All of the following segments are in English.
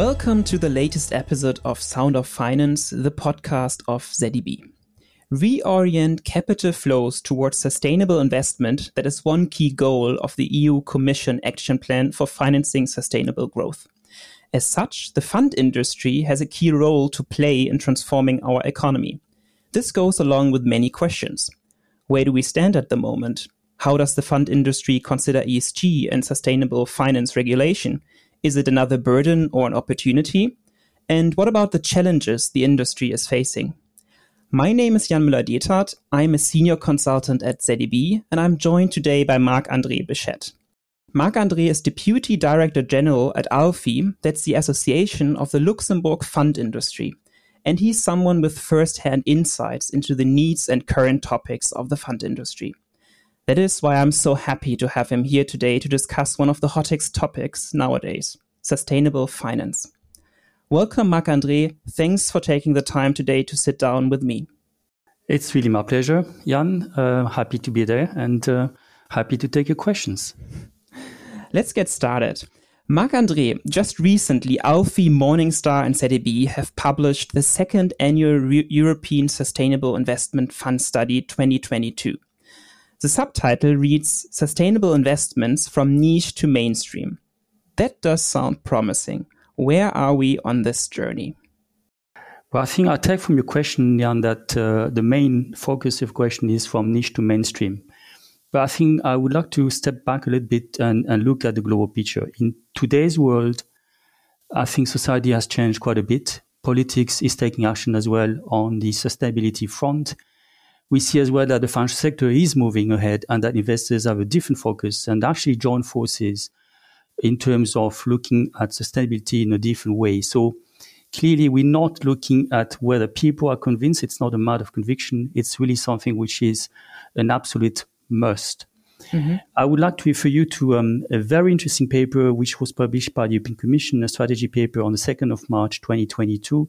Welcome to the latest episode of Sound of Finance, the podcast of ZEB. Reorient capital flows towards sustainable investment that is one key goal of the EU Commission Action Plan for Financing Sustainable Growth. As such, the fund industry has a key role to play in transforming our economy. This goes along with many questions. Where do we stand at the moment? How does the fund industry consider ESG and sustainable finance regulation? Is it another burden or an opportunity? And what about the challenges the industry is facing? My name is Jan Müller-Dethard. I'm a senior consultant at ZEB, and I'm joined today by Marc-André Bechet. Marc-André is Deputy Director General at ALFI, that's the Association of the Luxembourg Fund Industry, and he's someone with first-hand insights into the needs and current topics of the fund industry. That is why I'm so happy to have him here today to discuss one of the hottest topics nowadays sustainable finance. Welcome, Marc André. Thanks for taking the time today to sit down with me. It's really my pleasure, Jan. Uh, happy to be there and uh, happy to take your questions. Let's get started. Marc André, just recently, ALFI, Morningstar, and ZEB have published the second annual Re- European Sustainable Investment Fund Study 2022. The subtitle reads Sustainable Investments from Niche to Mainstream. That does sound promising. Where are we on this journey? Well, I think I take from your question, Jan, that uh, the main focus of question is from niche to mainstream. But I think I would like to step back a little bit and, and look at the global picture. In today's world, I think society has changed quite a bit. Politics is taking action as well on the sustainability front we see as well that the financial sector is moving ahead and that investors have a different focus and actually join forces in terms of looking at sustainability in a different way. So clearly we're not looking at whether people are convinced. It's not a matter of conviction. It's really something which is an absolute must. Mm-hmm. I would like to refer you to um, a very interesting paper which was published by the European Commission, a strategy paper on the 2nd of March 2022.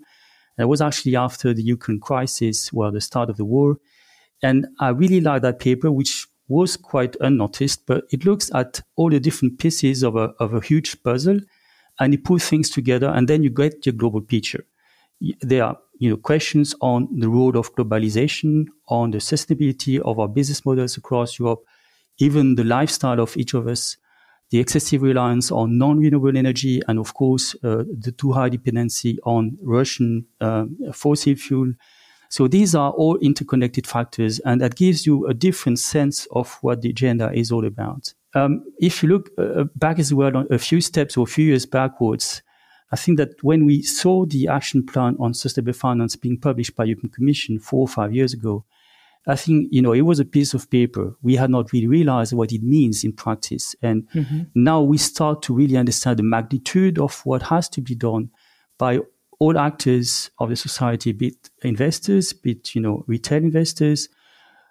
That was actually after the Ukraine crisis, well, the start of the war. And I really like that paper, which was quite unnoticed, but it looks at all the different pieces of a, of a huge puzzle and you put things together and then you get your global picture. There are you know, questions on the role of globalization, on the sustainability of our business models across Europe, even the lifestyle of each of us, the excessive reliance on non-renewable energy, and of course, uh, the too high dependency on Russian uh, fossil fuel so these are all interconnected factors, and that gives you a different sense of what the agenda is all about. Um, if you look uh, uh back as well, a few steps or a few years backwards, I think that when we saw the action plan on sustainable finance being published by the European Commission four or five years ago, I think, you know, it was a piece of paper. We had not really realized what it means in practice. And mm-hmm. now we start to really understand the magnitude of what has to be done by all actors of the society, be it investors, be it, you know, retail investors,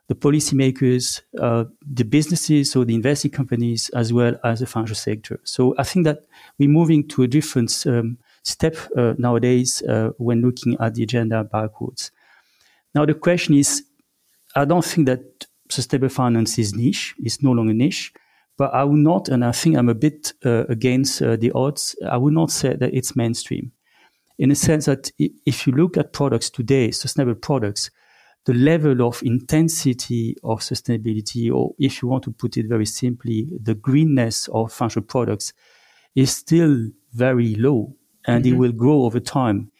the policymakers, uh, the businesses, so the investing companies, as well as the financial sector. So I think that we're moving to a different um, step uh, nowadays uh, when looking at the agenda backwards. Now the question is, I don't think that sustainable finance is niche. It's no longer niche. But I would not, and I think I'm a bit uh, against uh, the odds. I would not say that it's mainstream in a sense that if you look at products today, sustainable products, the level of intensity of sustainability, or if you want to put it very simply, the greenness of financial products is still very low and mm-hmm. it will grow over time.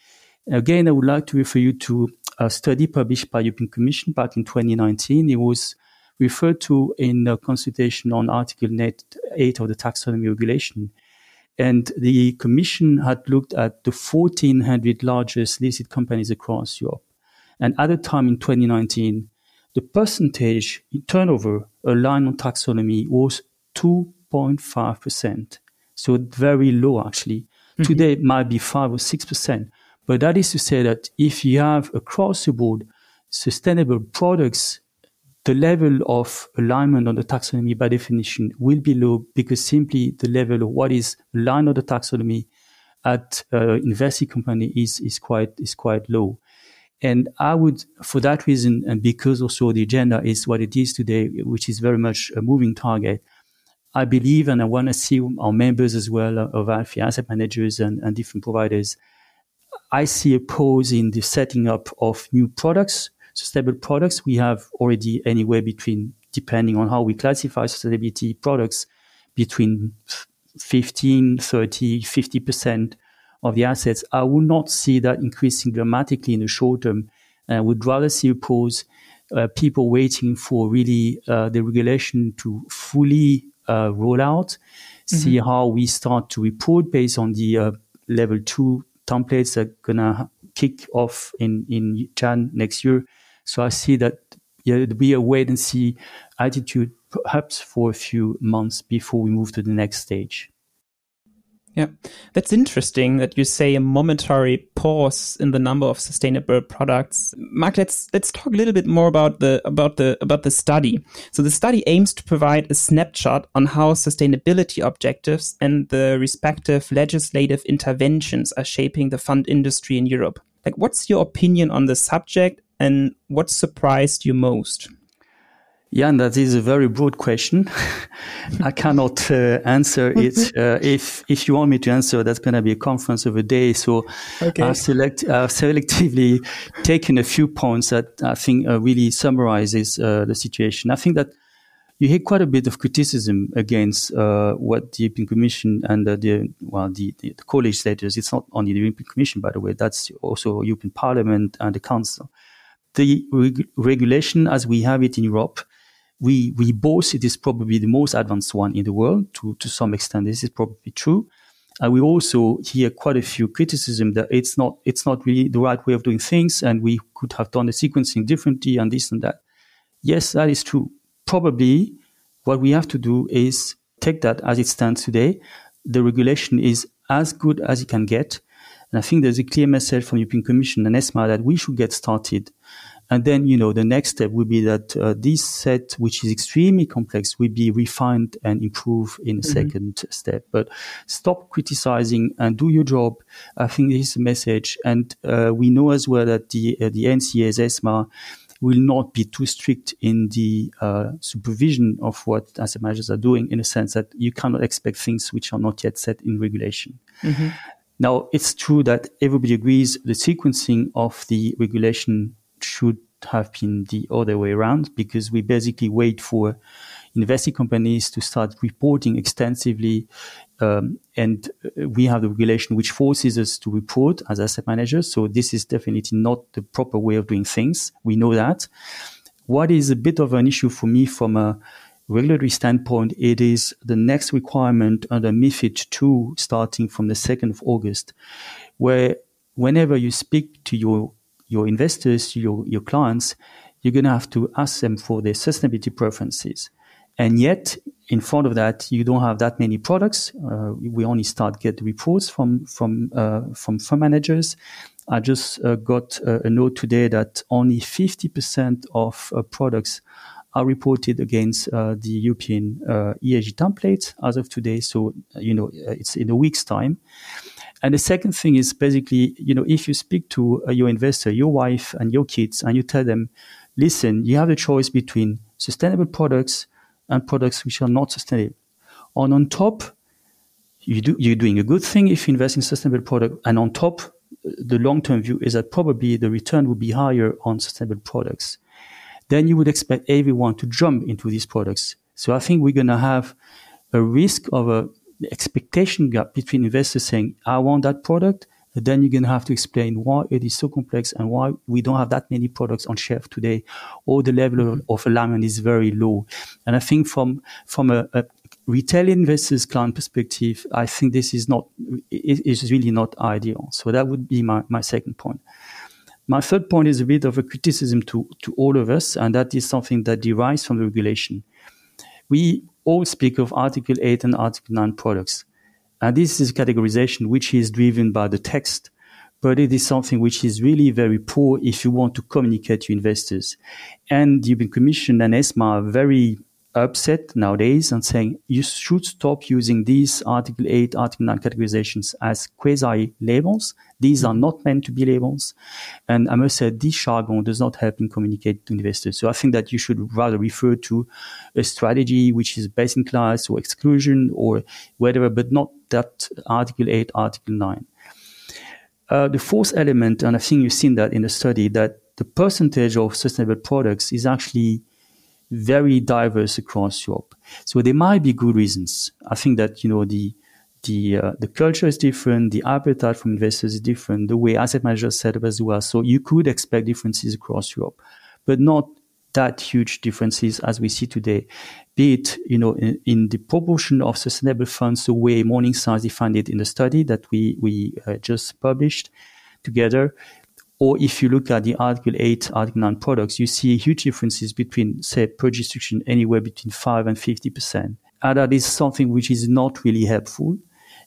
Again, I would like to refer you to a study published by European Commission back in 2019. It was referred to in a consultation on Article 8 of the taxonomy regulation. And the commission had looked at the 1,400 largest listed companies across Europe. And at the time in 2019, the percentage in turnover aligned on taxonomy was 2.5%. So very low, actually. Mm-hmm. Today, it might be 5 or 6%. But that is to say that if you have across the board sustainable products the level of alignment on the taxonomy by definition will be low because simply the level of what is aligned on the taxonomy at uh, investing company is, is quite, is quite low. And I would, for that reason, and because also the agenda is what it is today, which is very much a moving target, I believe, and I want to see our members as well uh, of ALFI asset managers and, and different providers. I see a pause in the setting up of new products, sustainable products. We have already anywhere between, depending on how we classify sustainability products, between 15, 30, 50% of the assets. I would not see that increasing dramatically in the short term. I would rather see a pause, uh, people waiting for really uh, the regulation to fully uh, roll out, mm-hmm. see how we start to report based on the uh, level two templates that are gonna kick off in in Jan next year. So I see that yeah, it'll be a wait and see attitude, perhaps for a few months before we move to the next stage. Yeah, that's interesting that you say a momentary pause in the number of sustainable products. Marc, let's let's talk a little bit more about the about the about the study. So the study aims to provide a snapshot on how sustainability objectives and the respective legislative interventions are shaping the fund industry in Europe. Like, what's your opinion on the subject, and what surprised you most? Yeah, and that is a very broad question. I cannot uh, answer it. Uh, if if you want me to answer, that's going to be a conference of a day. So okay. I've, select, I've selectively taken a few points that I think uh, really summarizes uh, the situation. I think that you hear quite a bit of criticism against uh, what the European Commission and the well the, the, the co-legislators. It's not only the European Commission, by the way. That's also European Parliament and the Council. The reg- regulation, as we have it in Europe we, we boast it is probably the most advanced one in the world. To, to some extent, this is probably true. And we also hear quite a few criticism that it's not, it's not really the right way of doing things. And we could have done the sequencing differently and this and that. Yes, that is true. Probably what we have to do is take that as it stands today. The regulation is as good as it can get. And I think there's a clear message from the European Commission and ESMA that we should get started and then, you know, the next step would be that uh, this set, which is extremely complex, will be refined and improved in a mm-hmm. second step. But stop criticizing and do your job. I think this is a message. And uh, we know as well that the, uh, the NCA's ESMA will not be too strict in the uh, supervision of what asset managers are doing in a sense that you cannot expect things which are not yet set in regulation. Mm-hmm. Now, it's true that everybody agrees the sequencing of the regulation should have been the other way around because we basically wait for investing companies to start reporting extensively. Um, and uh, we have the regulation which forces us to report as asset managers. So this is definitely not the proper way of doing things. We know that. What is a bit of an issue for me from a regulatory standpoint, it is the next requirement under MIFID 2 starting from the 2nd of August, where whenever you speak to your your investors, your, your clients, you're going to have to ask them for their sustainability preferences. And yet, in front of that, you don't have that many products. Uh, we only start get reports from from uh, from fund managers. I just uh, got a, a, note today that only 50% of uh, products are reported against uh, the European uh, ESG template as of today. So, you know, it's in a week's time. And the second thing is basically, you know, if you speak to uh, your investor, your wife and your kids, and you tell them, listen, you have a choice between sustainable products and products which are not sustainable. And on top, you do, you're doing a good thing if you invest in sustainable product. And on top, the long-term view is that probably the return will be higher on sustainable products. Then you would expect everyone to jump into these products. So I think we're going to have a risk of a expectation gap between investors saying, I want that product, and then you're going to have to explain why it is so complex and why we don't have that many products on shelf today, or the level mm-hmm. of, of, alignment is very low. And I think from from a, a retail investors client perspective, I think this is not it is really not ideal. So that would be my, my second point. My third point is a bit of a criticism to, to all of us, and that is something that derives from the regulation. We all speak of Article 8 and Article 9 products. And this is categorization which is driven by the text, but it is something which is really very poor if you want to communicate to investors. And the European Commission and ESMA are very upset nowadays and saying you should stop using these Article 8, Article 9 categorizations as quasi labels. These are not meant to be labels. And I must say, this jargon does not help in communicate to investors. So I think that you should rather refer to a strategy which is best in class or exclusion or whatever, but not that Article 8, Article 9. Uh, the fourth element, and I think you've seen that in the study, that the percentage of sustainable products is actually very diverse across Europe. So there might be good reasons. I think that you know the the uh, the culture is different, the appetite from investors is different, the way asset managers set up as well. So you could expect differences across Europe, but not that huge differences as we see today. Be it you know in, in the proportion of sustainable funds, the way Morningstar defined it in the study that we we uh, just published together, or if you look at the Article 8, Article 9 products, you see huge differences between, say, per jurisdiction anywhere between 5 and 50%. And that is something which is not really helpful.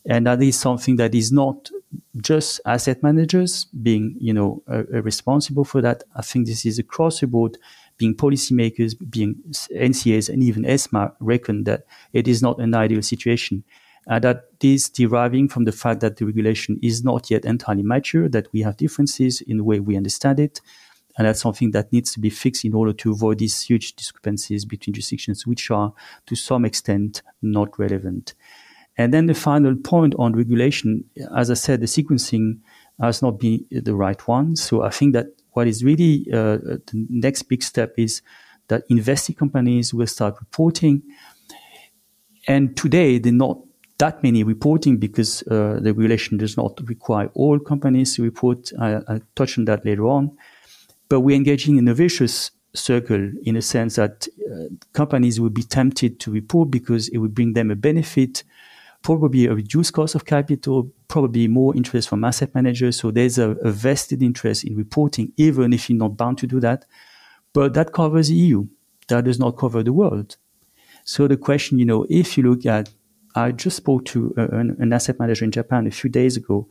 And that is something that is not just asset managers being, you know, uh, responsible for that. I think this is across the board, being policymakers, being NCAs, and even ESMA reckon that it is not an ideal situation uh, that is deriving from the fact that the regulation is not yet entirely mature, that we have differences in the way we understand it. And that's something that needs to be fixed in order to avoid these huge discrepancies between jurisdictions, which are to some extent not relevant. And then the final point on regulation, as I said, the sequencing has not been the right one. So I think that what is really uh, the next big step is that investing companies will start reporting. And today, they're not that many reporting because uh, the regulation does not require all companies to report. I, will touch on that later on. But we're engaging in a vicious circle in a sense that uh, companies will be tempted to report because it would bring them a benefit, probably a reduced cost of capital, probably more interest from asset managers. So there's a, a vested interest in reporting, even if you're not bound to do that. But that covers the EU. That does not cover the world. So the question, you know, if you look at I just spoke to uh, an, an asset manager in Japan a few days ago,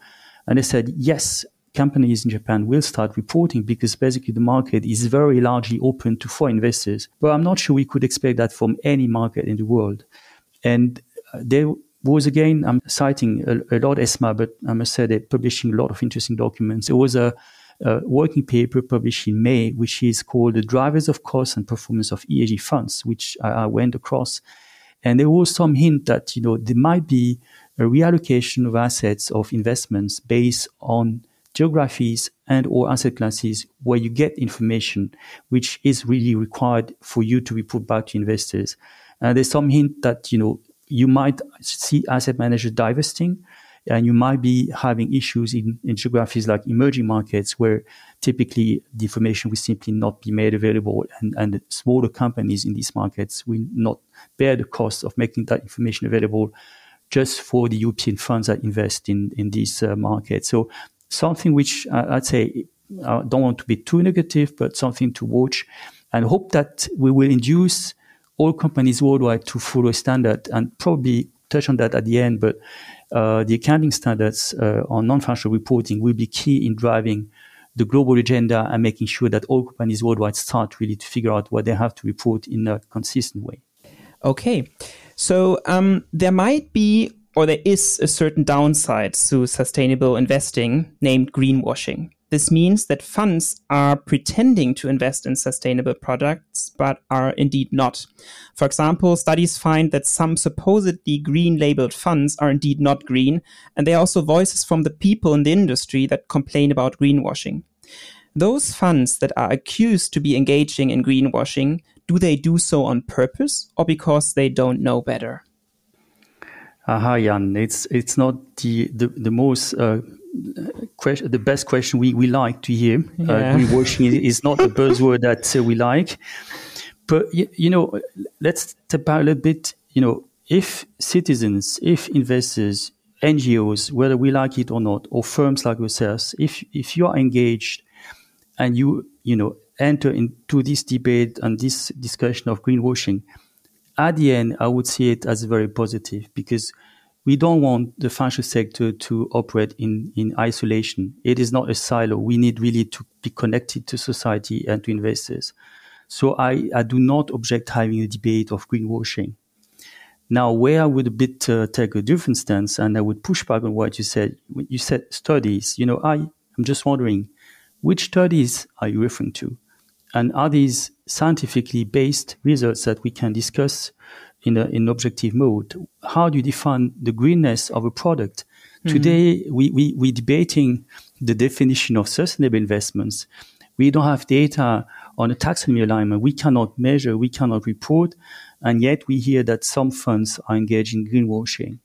and they said, yes, companies in Japan will start reporting because basically the market is very largely open to foreign investors. But I'm not sure we could expect that from any market in the world. And uh, there was again, I'm citing a, a lot ESMA, but I must say they're publishing a lot of interesting documents. It was a, a working paper published in May, which is called The Drivers of Cost and Performance of ESG Funds, which I, I went across. And there was some hint that, you know, there might be a reallocation of assets of investments based on geographies and or asset classes where you get information which is really required for you to report back to investors. And there's some hint that, you know, you might see asset managers divesting and you might be having issues in, in geographies like emerging markets where typically the information will simply not be made available and, and smaller companies in these markets will not bear the cost of making that information available just for the European funds that invest in, in these uh, markets. So something which uh, I'd say I don't want to be too negative, but something to watch and hope that we will induce all companies worldwide to follow a standard and probably touch on that at the end, but uh, the accounting standards uh, on non-financial reporting will be key in driving the global agenda and making sure that all companies worldwide start really to figure out what they have to report in a consistent way. Okay, so um, there might be or there is a certain downside to sustainable investing named greenwashing. This means that funds are pretending to invest in sustainable products, but are indeed not. For example, studies find that some supposedly green labeled funds are indeed not green, and there are also voices from the people in the industry that complain about greenwashing. Those funds that are accused to be engaging in greenwashing, do they do so on purpose or because they don't know better? Aha, Jan. It's it's not the the, the most uh, the best question we, we like to hear. Uh, yeah. Uh, greenwashing is not a buzzword that uh, we like. But, you, you, know, let's step back a little bit. You know, if citizens, if investors, NGOs, whether we like it or not, or firms like yourselves, if, if you are engaged and you, you know, enter into this debate and this discussion of greenwashing, at the end, I would see it as very positive because – we don't want the financial sector to operate in, in isolation. It is not a silo. We need really to be connected to society and to investors. So I, I do not object having a debate of greenwashing. Now, where I would a bit uh, take a different stance, and I would push back on what you said. You said studies. You know, I, am just wondering which studies are you referring to, and are these scientifically based results that we can discuss in a, in objective mode? How do you define the greenness of a product? Mm-hmm. Today, we we we debating the definition of sustainable investments. We don't have data on a taxonomy alignment. We cannot measure, we cannot report, and yet we hear that some funds are engaged in greenwashing.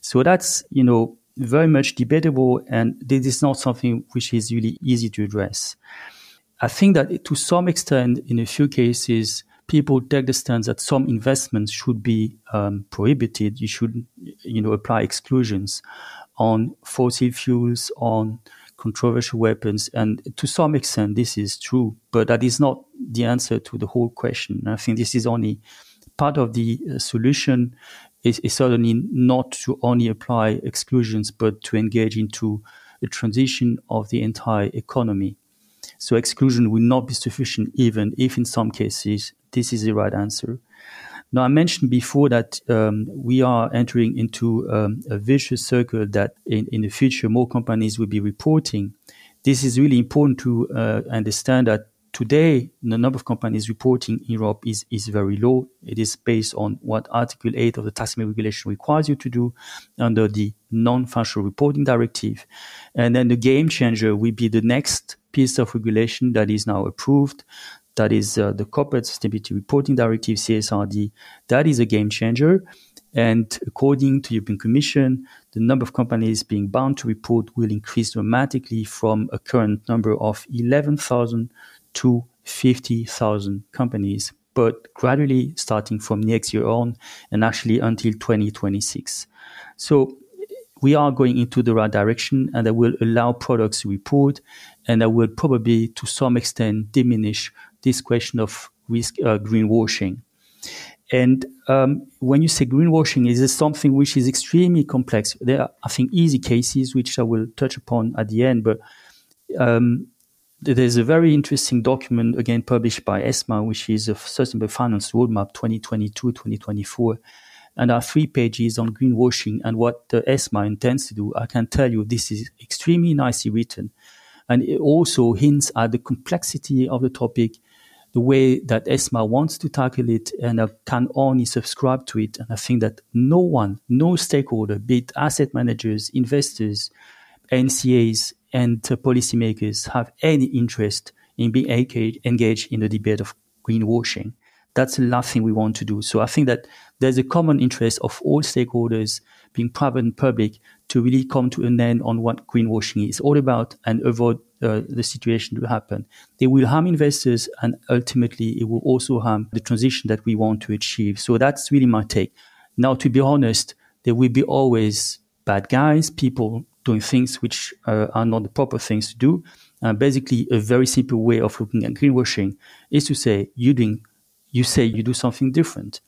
So that's, you know, very much debatable, and this is not something which is really easy to address. I think that to some extent, in a few cases, people take the stance that some investments should be um, prohibited. You should, you know, apply exclusions on fossil fuels, on controversial weapons. And to some extent, this is true, but that is not the answer to the whole question. I think this is only part of the uh, solution is, is, certainly not to only apply exclusions, but to engage into a transition of the entire economy. So exclusion will not be sufficient, even if in some cases this is the right answer. Now, I mentioned before that um, we are entering into um, a vicious circle that in, in the future more companies will be reporting. This is really important to uh, understand that today the number of companies reporting in Europe is, is very low. It is based on what Article 8 of the taxonomy regulation requires you to do under the non-financial reporting directive. And then the game changer will be the next piece of regulation that is now approved that is uh, the Corporate Sustainability Reporting Directive, CSRD. That is a game changer. And according to the European Commission, the number of companies being bound to report will increase dramatically from a current number of 11,000 to 50,000 companies, but gradually starting from next year on and actually until 2026. So we are going into the right direction and that will allow products to report and that will probably to some extent diminish this question of risk uh, greenwashing. And um, when you say greenwashing, is this something which is extremely complex? There are, I think, easy cases which I will touch upon at the end, but um, there's a very interesting document again published by ESMA, which is a Sustainable Finance Roadmap 2022-2024, and are three pages on greenwashing and what the ESMA intends to do. I can tell you this is extremely nicely written, and it also hints at the complexity of the topic the way that ESMA wants to tackle it, and I can only subscribe to it. And I think that no one, no stakeholder, be it asset managers, investors, NCAs, and uh, policymakers, have any interest in being engaged in the debate of greenwashing. That's the last thing we want to do. So I think that there's a common interest of all stakeholders, being private and public, to really come to an end on what greenwashing is all about and avoid uh, the situation to happen. They will harm investors and ultimately it will also harm the transition that we want to achieve. So that's really my take. Now, to be honest, there will be always bad guys, people doing things which uh, are not the proper things to do. Uh, basically, a very simple way of looking at greenwashing is to say you're doing, you say you do something different,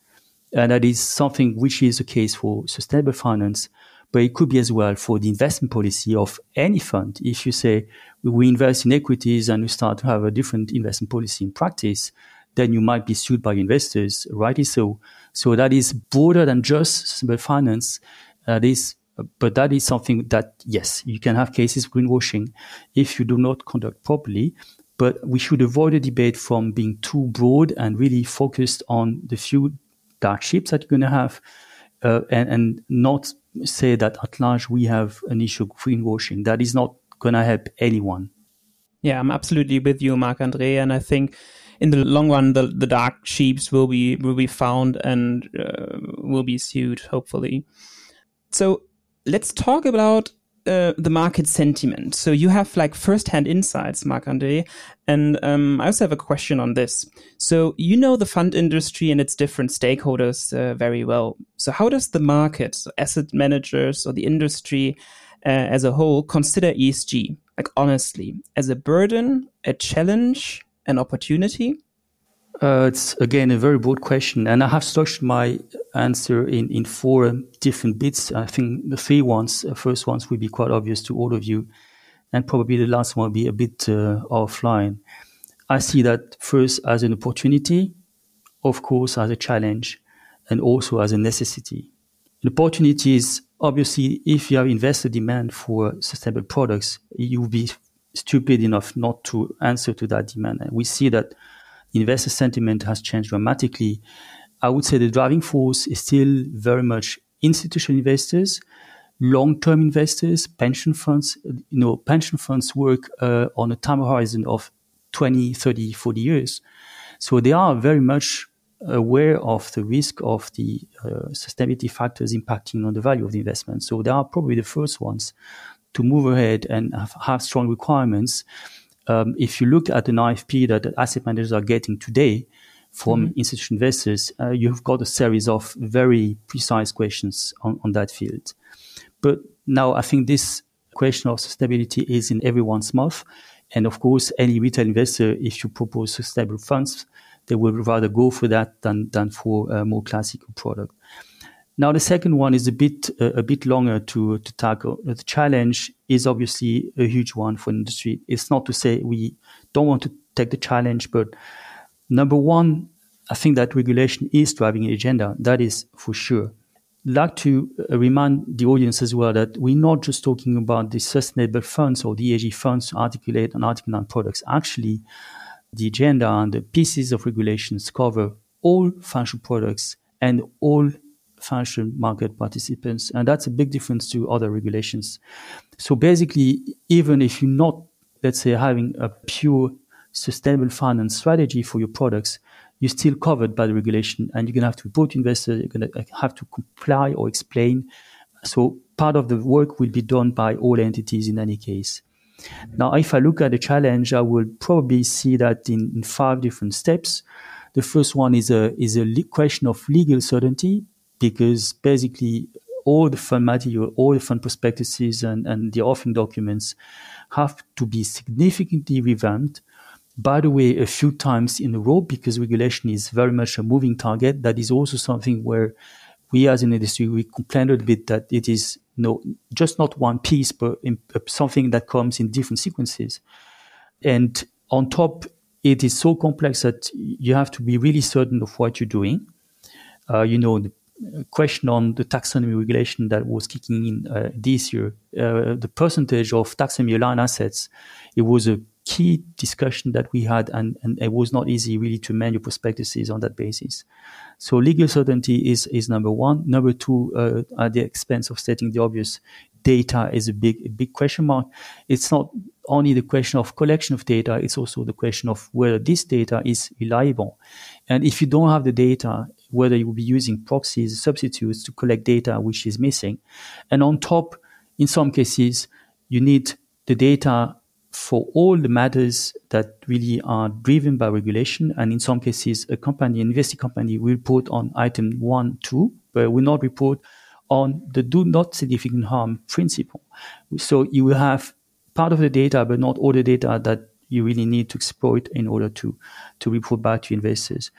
and that is something which is the case for sustainable finance but it could be as well for the investment policy of any fund. If you say we invest in equities and we start to have a different investment policy in practice, then you might be sued by investors, rightly so. So that is broader than just sustainable finance. That is, but that is something that, yes, you can have cases of greenwashing if you do not conduct properly. But we should avoid a debate from being too broad and really focused on the few dark ships that you're going to have uh, and, and not say that at large we have an issue of greenwashing. That is not going to help anyone. Yeah, I'm absolutely with you, Marc Andre, and I think in the long run, the, the dark sheeps will be will be found and uh, will be sued, hopefully. So let's talk about uh, the market sentiment. So you have like first-hand insights, Marc Andre, and um, I also have a question on this. So you know the fund industry and its different stakeholders uh, very well. So how does the market, so asset managers, or the industry uh, as a whole consider ESG? Like honestly, as a burden, a challenge, an opportunity? Uh, it's again a very broad question, and I have structured my answer in, in four different bits. I think the three ones, the first ones will be quite obvious to all of you, and probably the last one will be a bit uh, offline. I see that first as an opportunity, of course, as a challenge, and also as a necessity. The opportunity is obviously if you have investor demand for sustainable products, you will be stupid enough not to answer to that demand. And we see that investor sentiment has changed dramatically. I would say the driving force is still very much institutional investors, long-term investors, pension funds. You know, pension funds work uh, on a time horizon of 20, 30, 40 years. So they are very much aware of the risk of the uh, sustainability factors impacting on the value of the investment. So they are probably the first ones to move ahead and have, have strong requirements. Um, if you look at an RFP that asset managers are getting today from mm-hmm. institutional investors, uh, you've got a series of very precise questions on, on that field. But now I think this question of sustainability is in everyone's mouth. And of course, any retail investor, if you propose sustainable funds, they will rather go for that than, than for a more classical product. Now, the second one is a bit uh, a bit longer to to tackle. The challenge is obviously a huge one for industry. It's not to say we don't want to take the challenge, but number one, I think that regulation is driving an agenda. That is for sure like to uh, remind the audience as well that we're not just talking about the sustainable funds or the ESG funds Article 8 and Article 9 products. Actually, the agenda and the pieces of regulations cover all financial products and all financial market participants. And that's a big difference to other regulations. So basically, even if you're not, let's say, having a pure sustainable finance strategy for your products, you're still covered by the regulation and you're going to have to report to investors, you're going to uh, have to comply or explain. So part of the work will be done by all entities in any case. Now, if I look at the challenge, I will probably see that in, in five different steps. The first one is a, is a question of legal certainty because basically all the fund material, all the fund prospectuses and, and the offering documents have to be significantly revamped by the way, a few times in a row because regulation is very much a moving target. That is also something where we as an industry, we complain a bit that it is no, just not one piece, but in, uh, something that comes in different sequences. And on top, it is so complex that you have to be really certain of what you're doing. Uh, you know, the question on the taxonomy regulation that was kicking in uh, this year, uh, the percentage of taxonomy aligned assets, it was a key discussion that we had, and, and it was not easy really to manage prospectuses on that basis. So legal certainty is, is number one. Number two, uh, at the expense of stating the obvious, data is a big, a big question mark. It's not only the question of collection of data, it's also the question of whether this data is reliable. And if you don't have the data, whether you will be using proxies, substitutes to collect data which is missing. And on top, in some cases, you need the data for all the matters that really are driven by regulation. And in some cases, a company, an investing company will report on item one, two, but will not report on the do not significant harm principle. So you will have part of the data, but not all the data that you really need to exploit in order to, to report back to investors.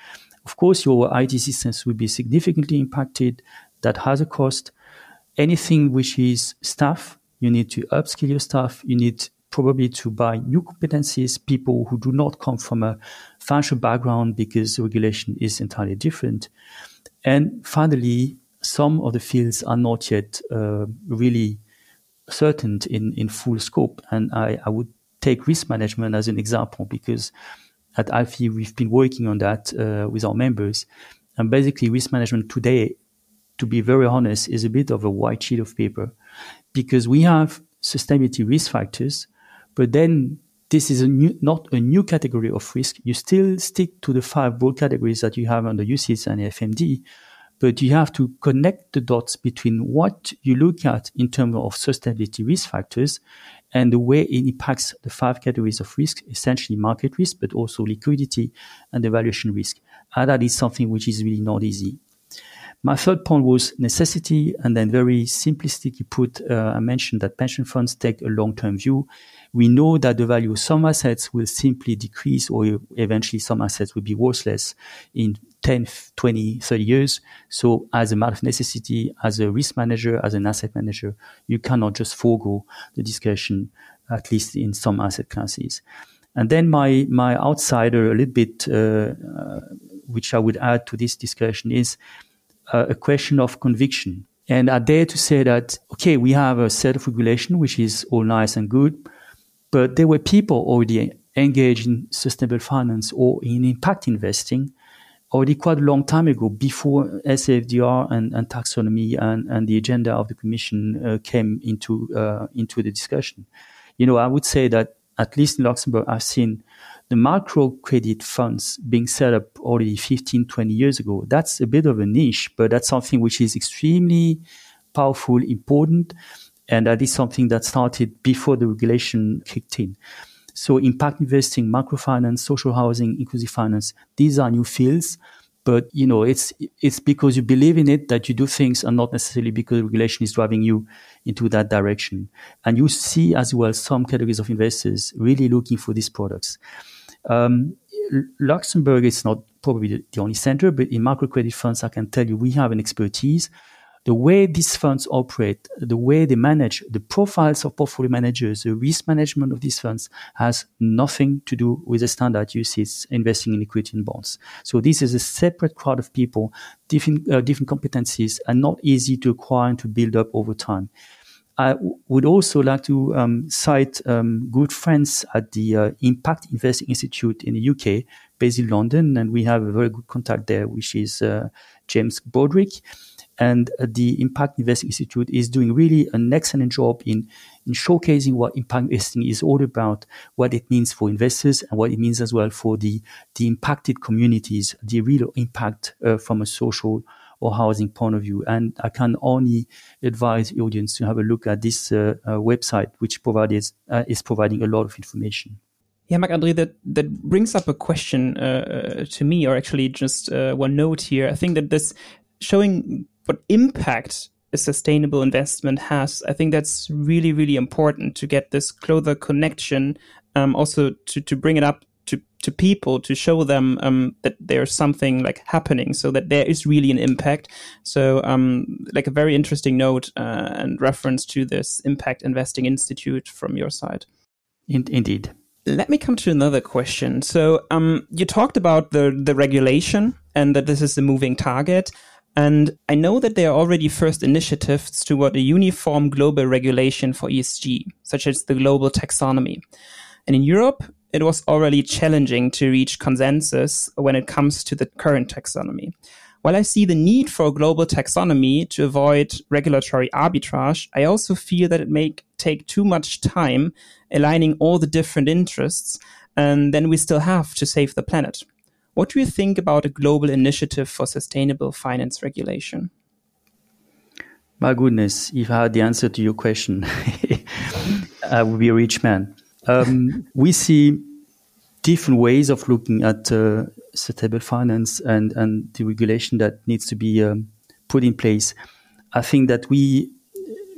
Of course, your IT systems will be significantly impacted. That has a cost. Anything which is staff, you need to upskill your staff. You need probably to buy new competencies, people who do not come from a financial background because the regulation is entirely different. And finally, some of the fields are not yet uh, really certain in, in full scope. And I, I would take risk management as an example because at IFE we've been working on that uh, with our members. And basically, risk management today, to be very honest, is a bit of a white sheet of paper because we have sustainability risk factors but then this is a new, not a new category of risk. You still stick to the five broad categories that you have under UCITS and AIFMD, but you have to connect the dots between what you look at in terms of sustainability risk factors and the way it impacts the five categories of risk, essentially market risk, but also liquidity and evaluation risk. And that is something which is really not easy. My third point was necessity, and then very simplistically put, uh, I mentioned that pension funds take a long-term view we know that the value of some assets will simply decrease or eventually some assets will be worthless in 10, 20, 30 years. So as a matter of necessity, as a risk manager, as an asset manager, you cannot just forego the discussion, at least in some asset classes. And then my my outsider, a little bit, uh, uh, which I would add to this discussion, is uh, a question of conviction. And I dare to say that okay, we have a set of regulation which is all nice and good, but there were people already engaged in sustainable finance or in impact investing already quite a long time ago, before SFDR and, and taxonomy and, and, the agenda of the Commission uh, came into uh, into the discussion. You know, I would say that at least in Luxembourg, I've seen the macro credit funds being set up already 15, 20 years ago. That's a bit of a niche, but that's something which is extremely powerful, important, and that is something that started before the regulation kicked in. So impact investing, microfinance, social housing, inclusive finance, these are new fields. But you know, it's it's because you believe in it that you do things and not necessarily because regulation is driving you into that direction. And you see as well some categories of investors really looking for these products. Um, Luxembourg is not probably the only center, but in microcredit funds, I can tell you we have an expertise the way these funds operate, the way they manage, the profiles of portfolio managers, the risk management of these funds has nothing to do with the standard UCITS investing in equity and bonds. So this is a separate crowd of people, different, uh, different competencies, and not easy to acquire and to build up over time. I would also like to um, cite um, good friends at the uh, Impact Investing Institute in the UK, based in London, and we have a very good contact there, which is uh, James Broderick. And the Impact Investing Institute is doing really an excellent job in, in showcasing what impact investing is all about, what it means for investors, and what it means as well for the, the impacted communities, the real impact uh, from a social or housing point of view. And I can only advise the audience to have a look at this uh, uh, website, which provides, uh, is providing a lot of information. Yeah, Marc André, that, that brings up a question uh, uh, to me, or actually just uh, one note here. I think that this showing what impact a sustainable investment has. I think that's really, really important to get this closer connection. Um, also to, to bring it up to, to people to show them um, that there's something like happening so that there is really an impact. So um, like a very interesting note uh, and reference to this Impact Investing Institute from your side. In- indeed. Let me come to another question. So um, you talked about the, the regulation and that this is a moving target. And I know that there are already first initiatives toward a uniform global regulation for ESG, such as the global taxonomy. And in Europe, it was already challenging to reach consensus when it comes to the current taxonomy. While I see the need for a global taxonomy to avoid regulatory arbitrage, I also feel that it may take too much time aligning all the different interests, and then we still have to save the planet. What do you think about a global initiative for sustainable finance regulation? My goodness, if I had the answer to your question, I would be a rich man. Um, we see different ways of looking at uh, sustainable finance and, and the regulation that needs to be um, put in place. I think that we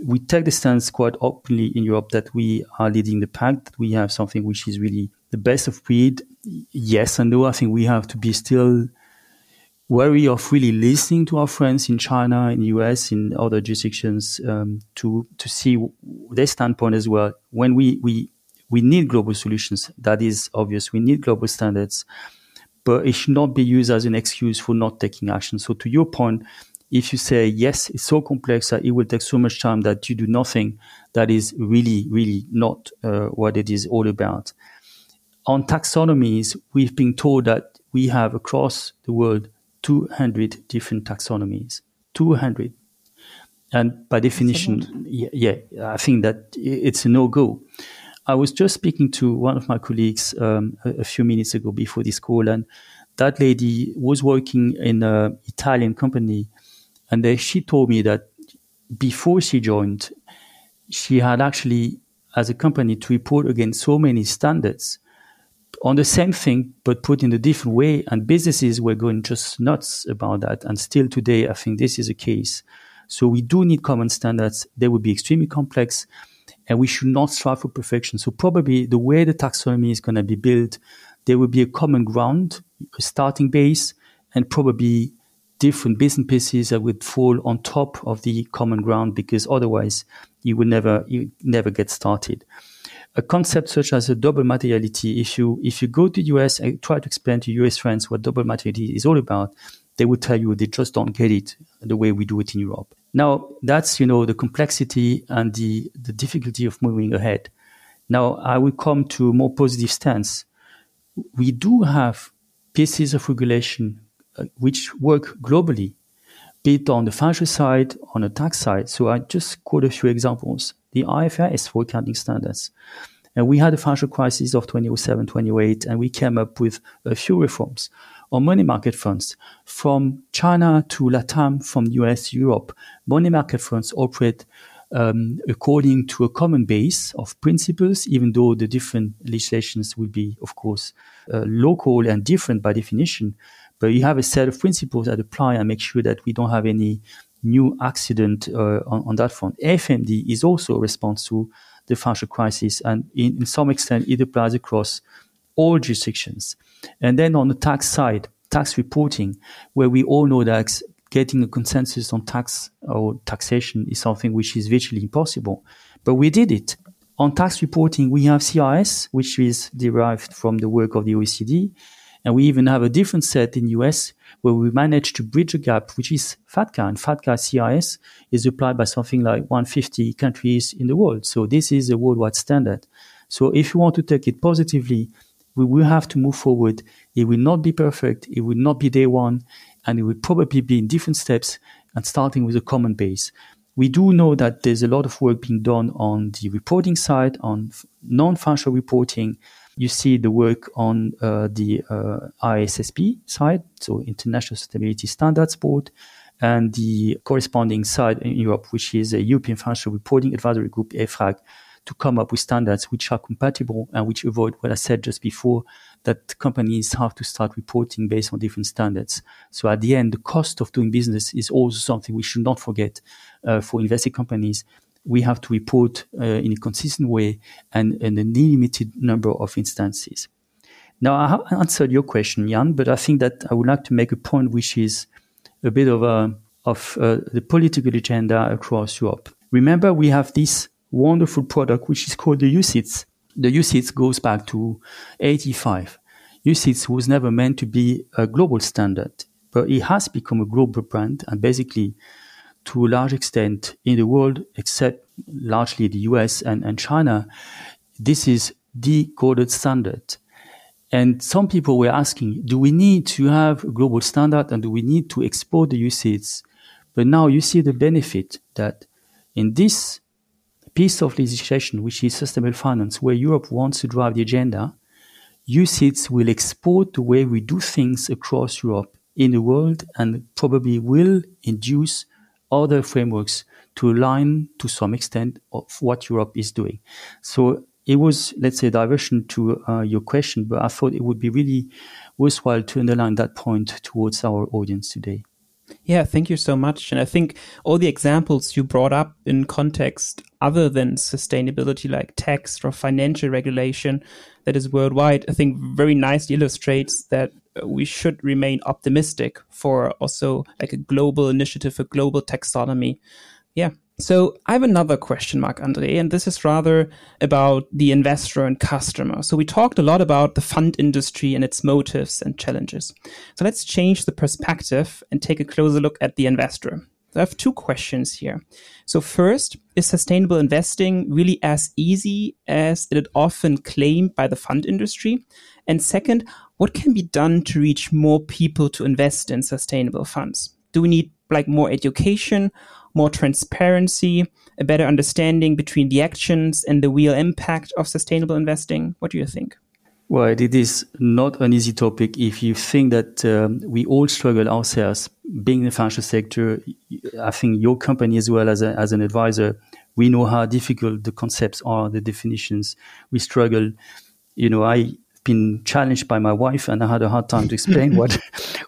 we take the stance quite openly in Europe that we are leading the pack, that we have something which is really the best of breed yes and no. I think we have to be still wary of really listening to our friends in China, in the US, in other jurisdictions um, to to see their standpoint as well. When we we we need global solutions, that is obvious. We need global standards, but it should not be used as an excuse for not taking action. So to your point, if you say yes, it's so complex that it will take so much time that you do nothing, that is really really not uh, what it is all about on taxonomies, we've been told that we have across the world 200 different taxonomies. 200. And by definition, yeah, yeah, I think that it's a no go. I was just speaking to one of my colleagues um, a, a, few minutes ago before this call, and that lady was working in an Italian company. And they, she told me that before she joined, she had actually, as a company, to report against so many standards on the same thing, but put in a different way. And businesses were going just nuts about that. And still today, I think this is a case. So we do need common standards. They will be extremely complex and we should not strive for perfection. So probably the way the taxonomy is going to be built, there will be a common ground, a starting base, and probably different business pieces that would fall on top of the common ground because otherwise you will never, you never get started. A concept such as a double materiality, if you if you go to the US and try to explain to US friends what double materiality is all about, they would tell you they just don't get it the way we do it in Europe. Now that's you know the complexity and the the difficulty of moving ahead. Now I will come to a more positive stance. We do have pieces of regulation uh, which work globally, be it on the financial side, on the tax side. So I just quote a few examples. The IFRS for accounting standards. And we had a financial crisis of 2007, 2008, and we came up with a few reforms on money market funds. From China to Latam, from US Europe, money market funds operate um, according to a common base of principles, even though the different legislations will be, of course, uh, local and different by definition. But you have a set of principles that apply and make sure that we don't have any new accident uh, on, on, that front. FMD is also a response to the financial crisis, and in, in some extent, it applies across all jurisdictions. And then on the tax side, tax reporting, where we all know that getting a consensus on tax or taxation is something which is virtually impossible. But we did it. On tax reporting, we have CRS, which is derived from the work of the OECD. And we even have a different set in US where we managed to bridge a gap, which is FATCA. And FATCA CRS is applied by something like 150 countries in the world. So this is a worldwide standard. So if you want to take it positively, we will have to move forward. It will not be perfect. It will not be day one and it will probably be in different steps and starting with a common base. We do know that there's a lot of work being done on the reporting side, on non-financial reporting. You see the work on uh, the uh, ISSB side, so International Sustainability Standards Board, and the corresponding side in Europe, which is a European Financial Reporting Advisory Group, EFRAG, to come up with standards which are compatible and which avoid what I said just before, that companies have to start reporting based on different standards. So at the end, the cost of doing business is also something we should not forget uh, for invested companies. We have to report uh, in a consistent way and in a limited number of instances. Now, I have answered your question, Jan, but I think that I would like to make a point which is a bit of a of uh, the political agenda across Europe. Remember, we have this wonderful product which is called the UCITS. the UCITS goes back to 85. UCITS was never meant to be a global standard, but it has become a global brand and basically to a large extent in the world, except largely the US and, and China, this is the coded standard. And some people were asking, do we need to have a global standard and do we need to export the UCITS? But now you see the benefit that in this piece of legislation, which is sustainable finance, where Europe wants to drive the agenda, UCITS will export the way we do things across Europe in the world and probably will induce other frameworks to align to some extent of what Europe is doing. So it was, let's say, diversion to uh, your question, but I thought it would be really worthwhile to underline that point towards our audience today. Yeah, thank you so much. And I think all the examples you brought up in context other than sustainability, like tax or financial regulation that is worldwide, I think very nicely illustrates that we should remain optimistic for also like a global initiative, a global taxonomy. Yeah, so I have another question, Marc André, and this is rather about the investor and customer. So we talked a lot about the fund industry and its motives and challenges. So let's change the perspective and take a closer look at the investor. I have two questions here. So first, is sustainable investing really as easy as it is often claimed by the fund industry? And second, what can be done to reach more people to invest in sustainable funds? Do we need like more education more transparency, a better understanding between the actions and the real impact of sustainable investing? What do you think? Well, it is not an easy topic. If you think that um, we all struggle ourselves, being in the financial sector, I think your company as well as, a, as an advisor, we know how difficult the concepts are, the definitions. We struggle. You know, I been challenged by my wife, and I had a hard time to explain what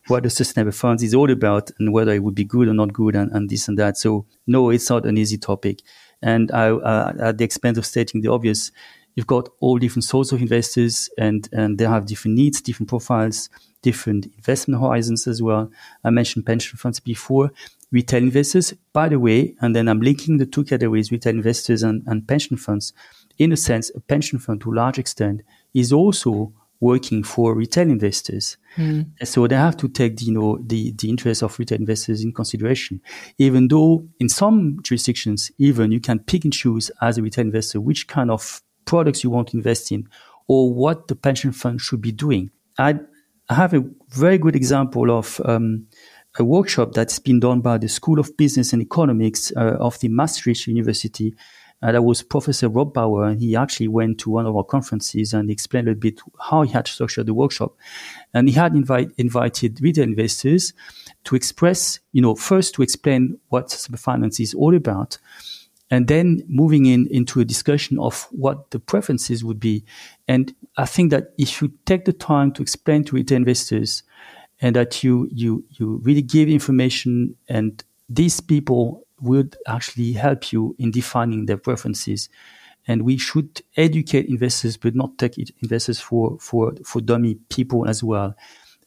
what the sustainable funds is all about and whether it would be good or not good, and, and this and that. So no, it's not an easy topic. And I, uh, at the expense of stating the obvious, you've got all different sorts of investors, and and they have different needs, different profiles, different investment horizons as well. I mentioned pension funds before. Retail investors, by the way, and then I'm linking the two categories, retail investors and, and pension funds in a sense, a pension fund to a large extent is also working for retail investors. Mm. So they have to take the, you know, the, the interest of retail investors in consideration. Even though in some jurisdictions, even you can pick and choose as a retail investor which kind of products you want to invest in or what the pension fund should be doing. I, I have a very good example of um, a workshop that's been done by the School of Business and Economics uh, of the Maastricht University Uh, that was Professor Rob Bauer, and he actually went to one of our conferences and explained a bit how he had structured the workshop. And he had invite, invited retail investors to express, you know, first to explain what finance is all about, and then moving in into a discussion of what the preferences would be. And I think that if you take the time to explain to retail investors and that you you you really give information and these people would actually help you in defining their preferences. And we should educate investors, but not take investors for, for, for dummy people as well.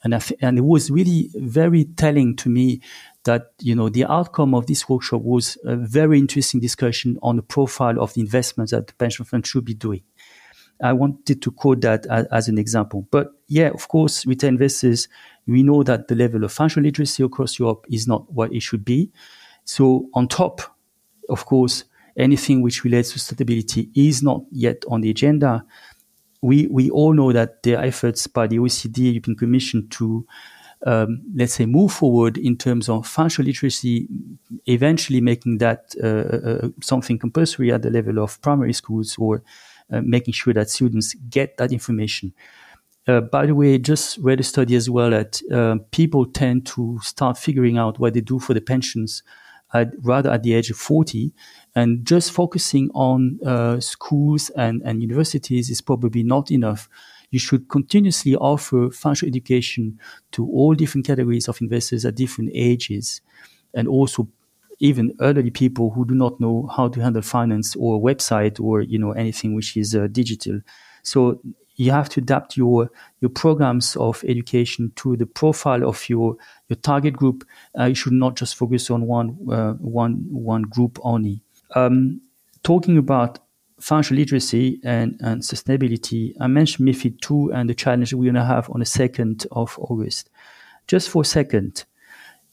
And, I th- and it was really very telling to me that, you know, the outcome of this workshop was a very interesting discussion on the profile of the investments that the pension fund should be doing. I wanted to quote that as, as, an example. But yeah, of course, retail investors, we know that the level of financial literacy across Europe is not what it should be. So on top, of course, anything which relates to sustainability is not yet on the agenda. We, we all know that there are efforts by the OECD, European Commission to, um, let's say, move forward in terms of financial literacy, eventually making that uh, uh, uh something compulsory at the level of primary schools or uh, making sure that students get that information. Uh, by the way, just read a study as well that uh, people tend to start figuring out what they do for the pensions at, rather at the age of 40 and just focusing on uh, schools and, and universities is probably not enough. You should continuously offer financial education to all different categories of investors at different ages and also even elderly people who do not know how to handle finance or website or you know anything which is uh, digital. So you have to adapt your your programs of education to the profile of your your target group. Uh, you should not just focus on one uh, one one group only. Um, talking about financial literacy and, and sustainability, I mentioned MIFID two and the challenge we're going to have on the second of August. Just for a second,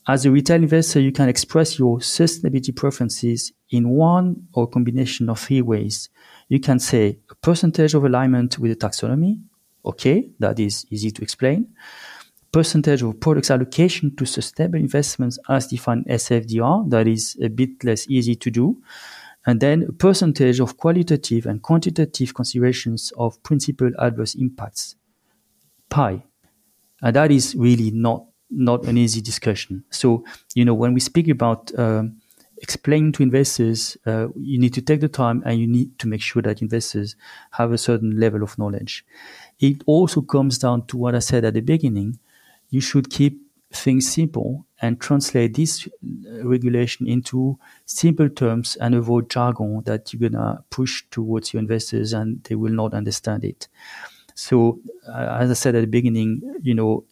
as a retail investor, you can express your sustainability preferences in one or combination of three ways you can say a percentage of alignment with the taxonomy. Okay, that is easy to explain. Percentage of products allocation to sustainable investments as defined SFDR. That is a bit less easy to do. And then a percentage of qualitative and quantitative considerations of principal adverse impacts. Pi. And that is really not not an easy discussion. So, you know, when we speak about um, explain to investors, uh, you need to take the time and you need to make sure that investors have a certain level of knowledge. It also comes down to what I said at the beginning. You should keep things simple and translate this uh, regulation into simple terms and avoid jargon that you're gonna push towards your investors and they will not understand it. So, uh, as I said at the beginning, you know,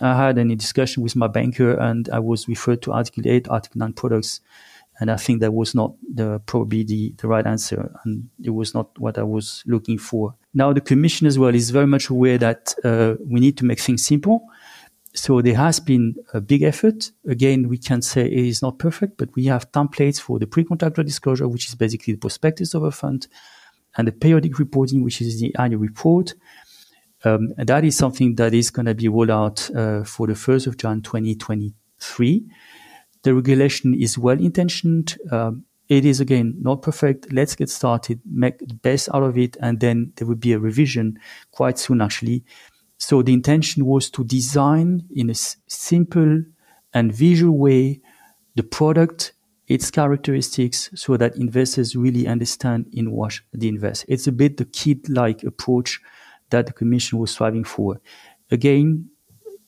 I had any discussion with my banker and I was referred to Article 8, Article 9 products and I think that was not the probably the, the right answer, and it was not what I was looking for. Now the Commission as well is very much aware that uh, we need to make things simple. So there has been a big effort. Again, we can say it is not perfect, but we have templates for the pre-contractual disclosure, which is basically the prospectus of a fund, and the periodic reporting, which is the annual report. Um, that is something that is going to be rolled out uh, for the 1st of Jan 2023 the regulation is well intentioned. Um, it is again not perfect. Let's get started, make the best out of it, and then there will be a revision quite soon, actually. So the intention was to design in a s- simple and visual way the product, its characteristics, so that investors really understand in what they invest. It's a bit the KID-like approach that the Commission was striving for. Again,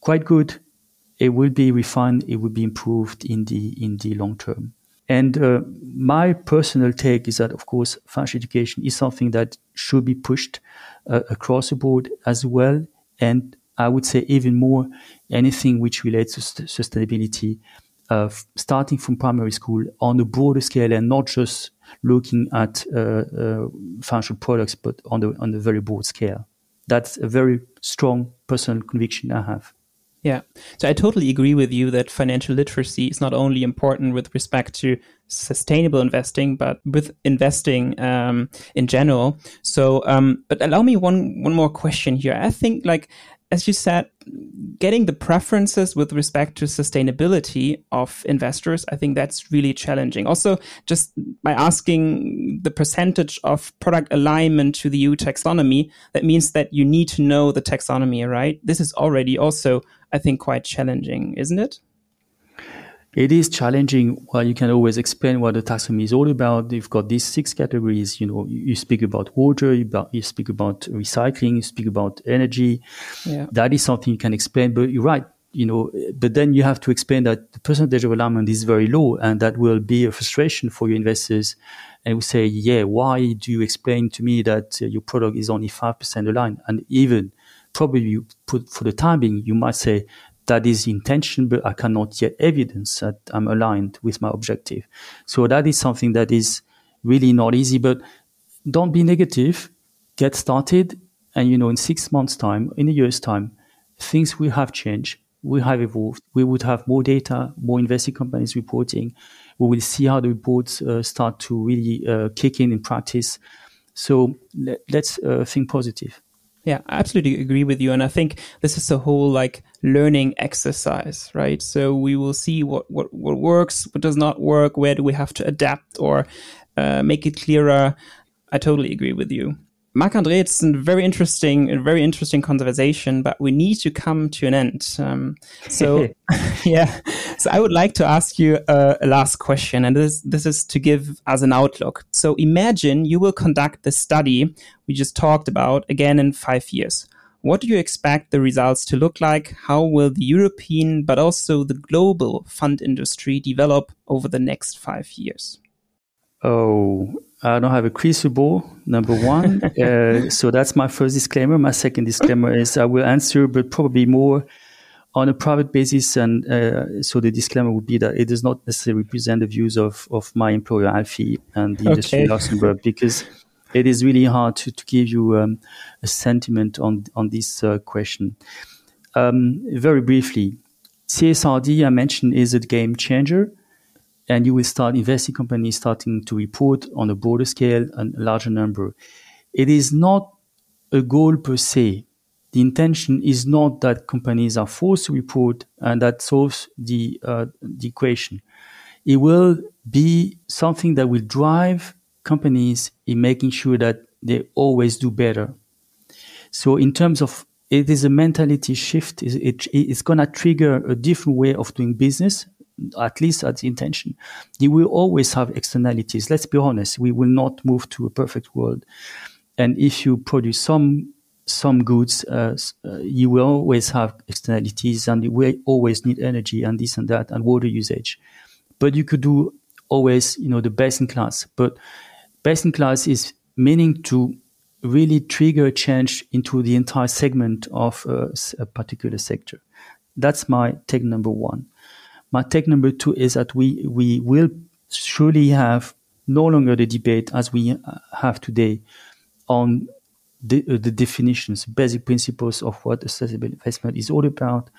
quite good it will be refined, it will be improved in the in the long term. And uh, my personal take is that, of course, financial education is something that should be pushed uh, across the board as well. And I would say even more, anything which relates to sustainability uh, starting from primary school on a broader scale and not just looking at uh, uh, financial products, but on the on a very broad scale. That's a very strong personal conviction I have. Yeah. So I totally agree with you that financial literacy is not only important with respect to sustainable investing, but with investing um, in general. So, um, but allow me one one more question here. I think like as you said, getting the preferences with respect to sustainability of investors, I think that's really challenging. Also, just by asking the percentage of product alignment to the EU taxonomy, that means that you need to know the taxonomy, right? This is already also, I think, quite challenging, isn't it? It is challenging. Well, you can always explain what the taxonomy is all about. You've got these six categories. You know, you speak about water, you, about, you speak about recycling, you speak about energy. Yeah. That is something you can explain. But you're right. You know, but then you have to explain that the percentage of alignment is very low, and that will be a frustration for your investors. And we say, yeah, why do you explain to me that uh, your product is only five percent aligned? And even probably you put for the time being, you might say that is intention, but I cannot yet evidence that I'm aligned with my objective. So that is something that is really not easy, but don't be negative. Get started. And, you know, in six months time, in a year's time, things will have changed. We have evolved. We would have more data, more investing companies reporting. We will see how the reports uh, start to really uh, kick in in practice. So let, us uh, think positive. Yeah, I absolutely agree with you. And I think this is a whole like learning exercise, right? So we will see what, what, what works, what does not work, where do we have to adapt or uh, make it clearer. I totally agree with you. Marc André, it's a very interesting, a very interesting conversation, but we need to come to an end. Um, so, yeah, so I would like to ask you a, a, last question, and this this is to give us an outlook. So, imagine you will conduct the study we just talked about again in five years. What do you expect the results to look like? How will the European, but also the global fund industry develop over the next five years? Oh, I don't have a crystal ball, number one. uh, so that's my first disclaimer. My second disclaimer is I will answer, but probably more on a private basis. And uh, so the disclaimer would be that it does not necessarily represent the views of, of my employer, ALFI, and the industry okay. Luxembourg, because it is really hard to, to give you um, a sentiment on, on this uh, question. Um, very briefly, CSRD, I mentioned, is a game changer and you will start investing companies starting to report on a broader scale and a larger number. It is not a goal per se. The intention is not that companies are forced to report and that solves the, uh, the equation. It will be something that will drive companies in making sure that they always do better. So in terms of it is a mentality shift. It, it's going to trigger a different way of doing business at least at the intention. You will always have externalities. Let's be honest. We will not move to a perfect world. And if you produce some some goods, uh, uh, you will always have externalities, and will always need energy and this and that and water usage. But you could do always, you know, the best in class. But best in class is meaning to really trigger change into the entire segment of uh, a particular sector. That's my take number one. My take number two is that we, we will surely have no longer the debate as we uh, have today on the, uh, the definitions, basic principles of what a sustainable investment is all about.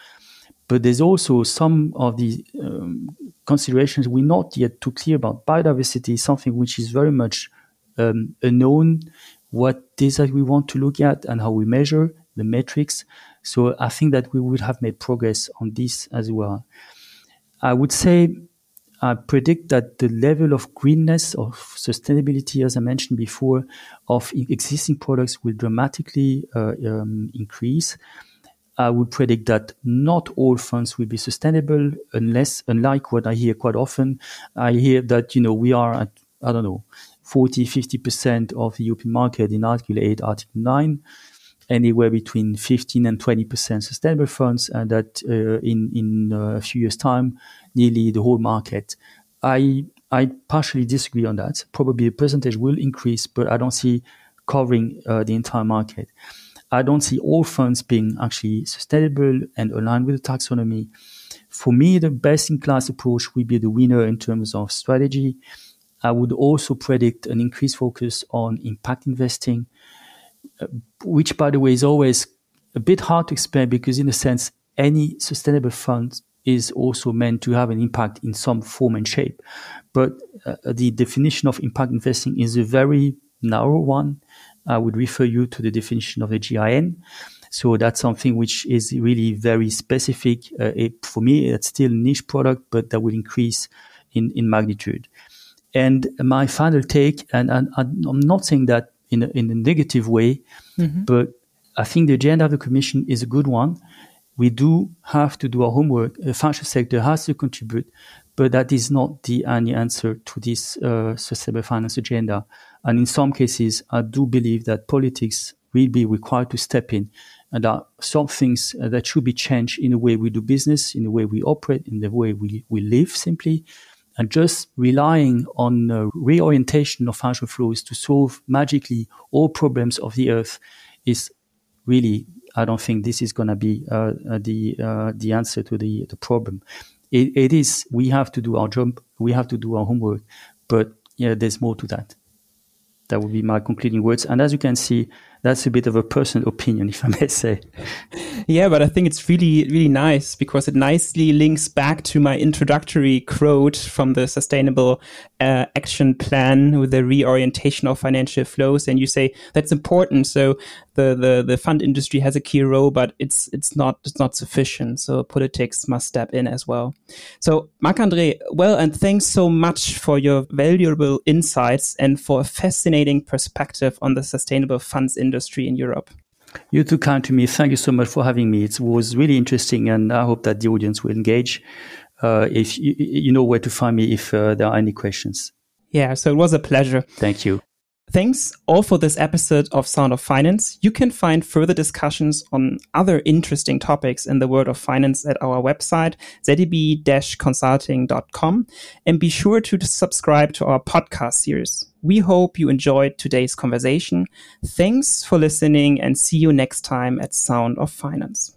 But there's also some of the um, considerations we're not yet too clear about. Biodiversity is something which is very much um, unknown. What is that we want to look at and how we measure the metrics. So I think that we would have made progress on this as well. I would say I predict that the level of greenness of sustainability, as I mentioned before, of existing products will dramatically uh, um, increase. I would predict that not all funds will be sustainable unless, unlike what I hear quite often, I hear that, you know, we are at, I don't know, 40, 50% of the European market in Article 8, Article 9 anywhere between 15 and 20 percent sustainable funds, and that uh, in in uh, a few years' time, nearly the whole market. I I partially disagree on that. Probably the percentage will increase, but I don't see covering uh, the entire market. I don't see all funds being actually sustainable and aligned with the taxonomy. For me, the best in class approach will be the winner in terms of strategy. I would also predict an increased focus on impact investing, which, by the way, is always a bit hard to explain because, in a sense, any sustainable fund is also meant to have an impact in some form and shape. But uh, the definition of impact investing is a very narrow one. I would refer you to the definition of the GIIN. So that's something which is really very specific. Uh, it, for me, it's still a niche product, but that will increase in, in magnitude. And my final take, and, and I'm not saying that in a, in a negative way, mm-hmm. but I think the agenda of the Commission is a good one. We do have to do our homework. The financial sector has to contribute, but that is not the only answer to this uh, sustainable finance agenda. And in some cases, I do believe that politics will be required to step in. And there are some things uh, that should be changed in the way we do business, in the way we operate, in the way we, we live simply. And just relying on uh, reorientation of financial flows to solve magically all problems of the earth is really, I don't think this is going to be uh, uh, the uh, the answer to the, the problem. It, it is, we have to do our job, we have to do our homework, but yeah, there's more to that. That would be my concluding words. And as you can see, that's a bit of a personal opinion, if I may say. Yeah, but I think it's really, really nice because it nicely links back to my introductory quote from the Sustainable uh, Action Plan with the reorientation of financial flows. And you say that's important. So the, the, the fund industry has a key role, but it's it's not it's not sufficient. So politics must step in as well. So Marc André, well, and thanks so much for your valuable insights and for a fascinating perspective on the sustainable funds industry in Europe. You too kind to me. Thank you so much for having me. It was really interesting, and I hope that the audience will engage. Uh, if you, you, know where to find me if uh, there are any questions. Yeah, so it was a pleasure. Thank you. Thanks all for this episode of Sound of Finance. You can find further discussions on other interesting topics in the world of finance at our website, zeb-consulting.com, and be sure to subscribe to our podcast series. We hope you enjoyed today's conversation. Thanks for listening and see you next time at Sound of Finance.